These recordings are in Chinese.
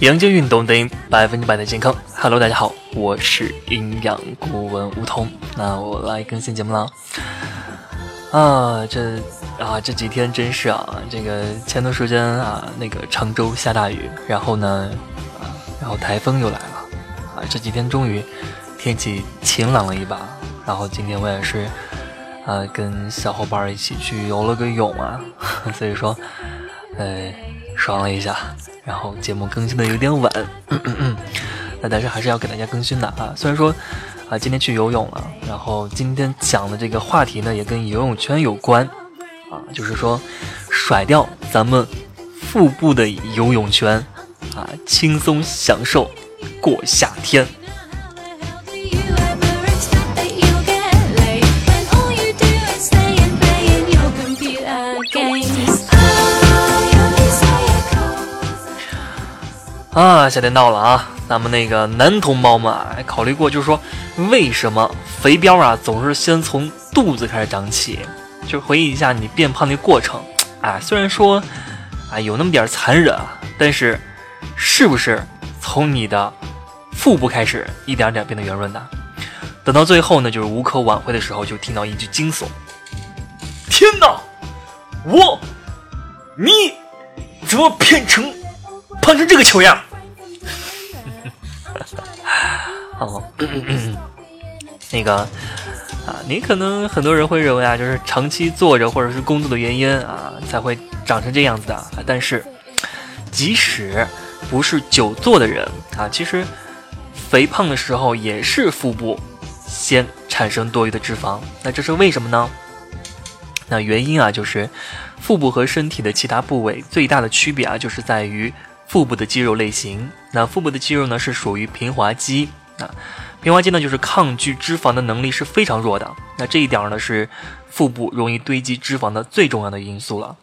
阳间运动等于百分之百的健康。Hello，大家好，我是营养顾问梧桐。那我来更新节目了。啊，这啊这几天真是啊，这个前段时间啊，那个常州下大雨，然后呢，啊，然后台风又来了。啊，这几天终于天气晴朗了一把。然后今天我也是啊，跟小伙伴一起去游了个泳啊，所以说，呃，爽了一下。然后节目更新的有点晚，嗯嗯嗯那但是还是要给大家更新的啊。虽然说啊今天去游泳了，然后今天讲的这个话题呢也跟游泳圈有关啊，就是说甩掉咱们腹部的游泳圈啊，轻松享受过夏天。啊，夏天到了啊！咱们那个男同胞们还考虑过，就是说为什么肥膘啊总是先从肚子开始长起？就回忆一下你变胖的过程，啊，虽然说啊有那么点残忍啊，但是是不是从你的腹部开始一点点变得圆润的？等到最后呢，就是无可挽回的时候，就听到一句惊悚：天哪，我，你怎么变成？胖成这个球样，哦，那个啊，你可能很多人会认为啊，就是长期坐着或者是工作的原因啊，才会长成这样子的。但是，即使不是久坐的人啊，其实肥胖的时候也是腹部先产生多余的脂肪。那这是为什么呢？那原因啊，就是腹部和身体的其他部位最大的区别啊，就是在于。腹部的肌肉类型，那腹部的肌肉呢是属于平滑肌啊，平滑肌呢就是抗拒脂肪的能力是非常弱的，那这一点呢是腹部容易堆积脂肪的最重要的因素了。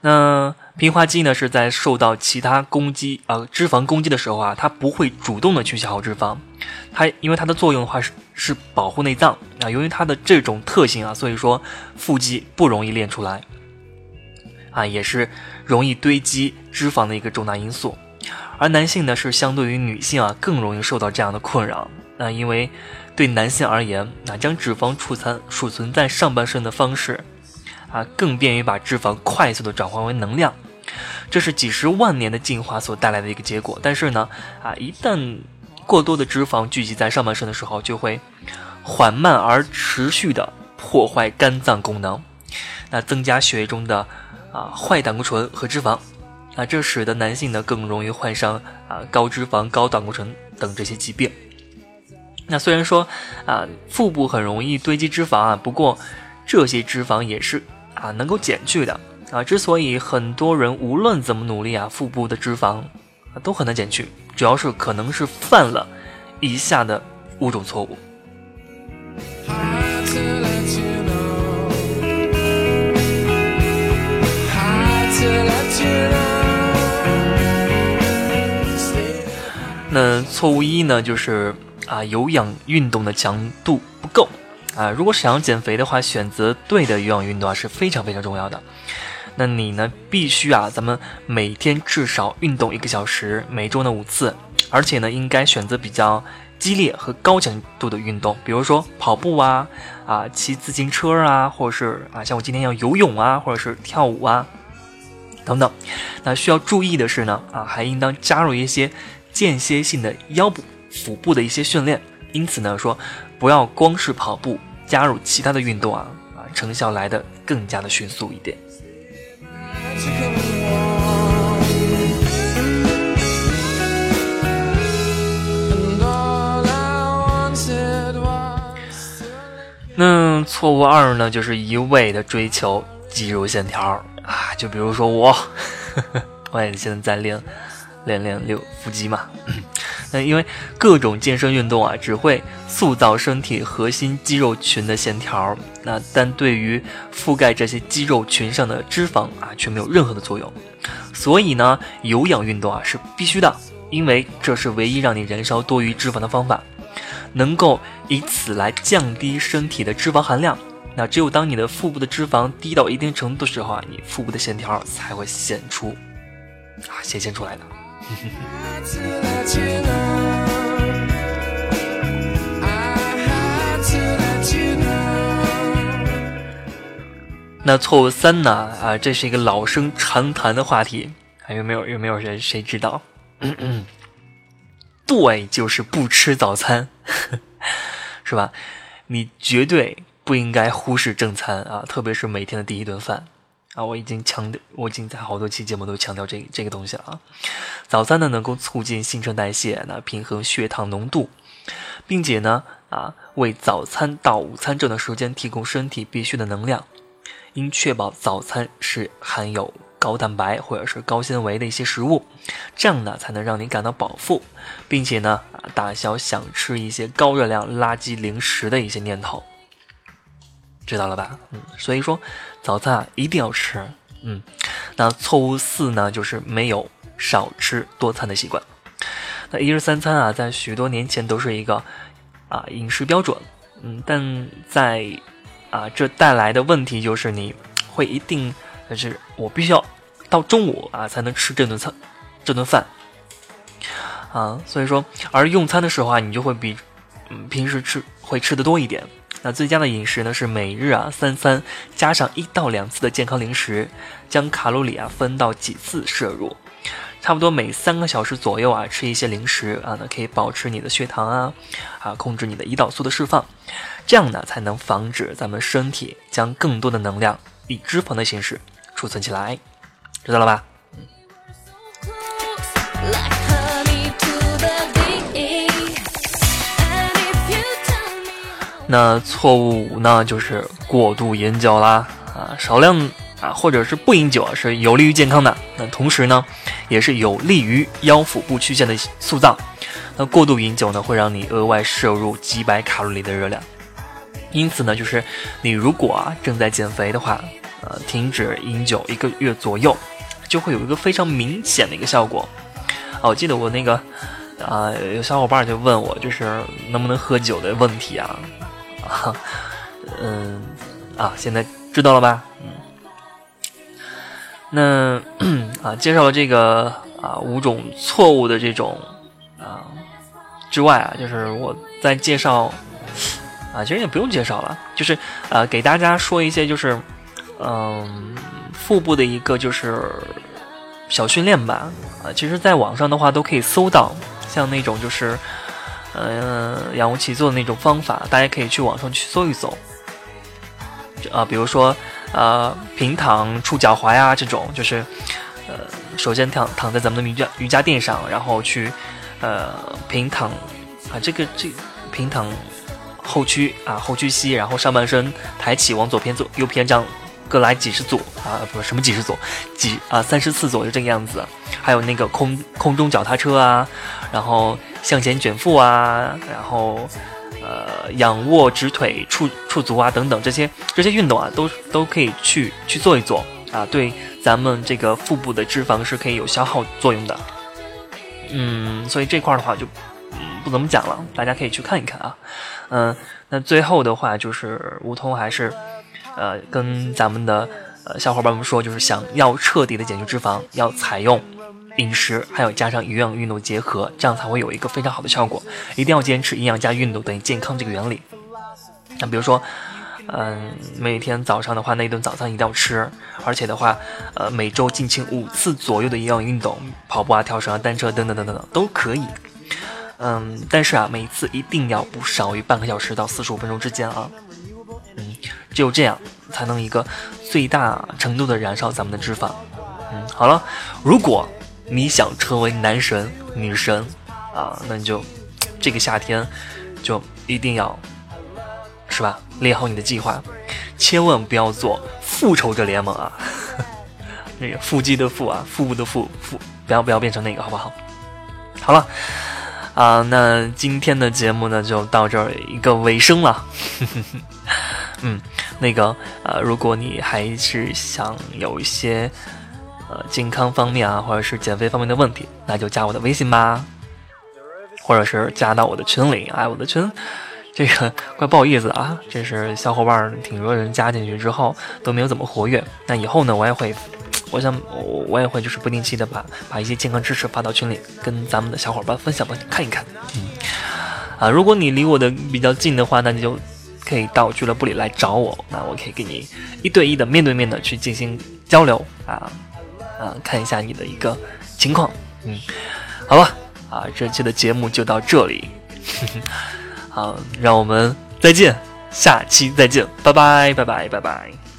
那平滑肌呢是在受到其他攻击啊脂肪攻击的时候啊，它不会主动的去消耗脂肪，它因为它的作用的话是是保护内脏啊，由于它的这种特性啊，所以说腹肌不容易练出来。啊，也是容易堆积脂肪的一个重大因素，而男性呢是相对于女性啊更容易受到这样的困扰。那因为对男性而言，那将脂肪储存储存在上半身的方式，啊更便于把脂肪快速的转化为能量，这是几十万年的进化所带来的一个结果。但是呢，啊一旦过多的脂肪聚集在上半身的时候，就会缓慢而持续的破坏肝脏功能，那增加血液中的。啊，坏胆固醇和脂肪，啊，这使得男性呢更容易患上啊高脂肪、高胆固醇等这些疾病。那虽然说啊腹部很容易堆积脂肪啊，不过这些脂肪也是啊能够减去的啊。之所以很多人无论怎么努力啊，腹部的脂肪啊都很难减去，主要是可能是犯了以下的五种错误。错误一呢，就是啊有氧运动的强度不够啊。如果想要减肥的话，选择对的有氧运动啊是非常非常重要的。那你呢，必须啊，咱们每天至少运动一个小时，每周呢五次，而且呢，应该选择比较激烈和高强度的运动，比如说跑步啊，啊骑自行车啊，或者是啊像我今天要游泳啊，或者是跳舞啊。等等，那需要注意的是呢，啊，还应当加入一些间歇性的腰部、腹部的一些训练。因此呢，说不要光是跑步，加入其他的运动啊，啊，成效来的更加的迅速一点。那错误二呢，就是一味的追求肌肉线条。啊，就比如说我，我也现在在练练练六腹肌嘛。那因为各种健身运动啊，只会塑造身体核心肌肉群的线条，那但对于覆盖这些肌肉群上的脂肪啊，却没有任何的作用。所以呢，有氧运动啊是必须的，因为这是唯一让你燃烧多余脂肪的方法，能够以此来降低身体的脂肪含量。那只有当你的腹部的脂肪低到一定程度的时候啊，你腹部的线条才会显出啊显现出来的。那错误三呢？啊，这是一个老生常谈的话题，还有没有？有没有人谁知道？对，就是不吃早餐，是吧？你绝对不应该忽视正餐啊，特别是每天的第一顿饭。啊，我已经强调，我已经在好多期节目都强调这这个东西了啊。早餐呢，能够促进新陈代谢，那平衡血糖浓度，并且呢，啊，为早餐到午餐这段时间提供身体必需的能量。应确保早餐是含有高蛋白或者是高纤维的一些食物，这样呢，才能让你感到饱腹，并且呢，啊，打消想吃一些高热量垃圾零食的一些念头。知道了吧？嗯，所以说早餐啊一定要吃。嗯，那错误四呢，就是没有少吃多餐的习惯。那一日三餐啊，在许多年前都是一个啊饮食标准。嗯，但在啊这带来的问题就是你会一定就是我必须要到中午啊才能吃这顿餐这顿饭啊，所以说而用餐的时候啊，你就会比嗯平时吃会吃的多一点。那最佳的饮食呢是每日啊三餐加上一到两次的健康零食，将卡路里啊分到几次摄入，差不多每三个小时左右啊吃一些零食啊，那可以保持你的血糖啊啊控制你的胰岛素的释放，这样呢才能防止咱们身体将更多的能量以脂肪的形式储存起来，知道了吧？那错误五呢，就是过度饮酒啦，啊，少量啊，或者是不饮酒，是有利于健康的。那同时呢，也是有利于腰腹部曲线的塑造。那过度饮酒呢，会让你额外摄入几百卡路里的热量。因此呢，就是你如果啊正在减肥的话，呃，停止饮酒一个月左右，就会有一个非常明显的一个效果。啊，我记得我那个啊，有小伙伴就问我，就是能不能喝酒的问题啊。啊，嗯，啊，现在知道了吧？嗯，那 啊，介绍了这个啊五种错误的这种啊之外啊，就是我在介绍啊，其实也不用介绍了，就是呃给大家说一些就是嗯腹部的一个就是小训练吧啊，其实在网上的话都可以搜到，像那种就是。嗯，仰卧起坐的那种方法，大家可以去网上去搜一搜。啊，比如说，呃，平躺触脚踝啊，这种就是，呃，首先躺躺在咱们的瑜伽瑜伽垫上，然后去，呃，平躺，啊，这个这平躺后屈啊，后屈膝，然后上半身抬起，往左偏左右偏这样。各来几十组啊，不是什么几十组，几啊三十四组就这个样子。还有那个空空中脚踏车啊，然后向前卷腹啊，然后呃仰卧直腿触触足啊等等这些这些运动啊，都都可以去去做一做啊，对咱们这个腹部的脂肪是可以有消耗作用的。嗯，所以这块的话就嗯不怎么讲了，大家可以去看一看啊。嗯，那最后的话就是梧桐还是。呃，跟咱们的呃小伙伴们说，就是想要彻底的减去脂肪，要采用饮食，还有加上营养运动结合，这样才会有一个非常好的效果。一定要坚持营养加运动等于健康这个原理。那比如说，嗯，每天早上的话，那一顿早餐一定要吃，而且的话，呃，每周进行五次左右的有氧运动，跑步啊、跳绳啊、单车等等等等等都可以。嗯，但是啊，每次一定要不少于半个小时到四十五分钟之间啊。嗯只有这样，才能一个最大程度的燃烧咱们的脂肪。嗯，好了，如果你想成为男神女神啊，那你就这个夏天就一定要是吧，列好你的计划，千万不要做复仇者联盟啊，那个腹肌的腹啊，腹部的腹腹，不要不要变成那个，好不好？好了，啊，那今天的节目呢就到这儿一个尾声了。嗯，那个呃，如果你还是想有一些呃健康方面啊，或者是减肥方面的问题，那就加我的微信吧，或者是加到我的群里。哎，我的群。这个 怪不好意思啊，这是小伙伴挺多人加进去之后都没有怎么活跃。那以后呢，我也会，我想我我也会就是不定期的把把一些健康知识发到群里，跟咱们的小伙伴分享分享看一看。嗯，啊，如果你离我的比较近的话，那你就可以到俱乐部里来找我，那我可以给你一对一的面对面的去进行交流啊啊，看一下你的一个情况。嗯，好吧啊，这期的节目就到这里。好，让我们再见，下期再见，拜拜，拜拜，拜拜。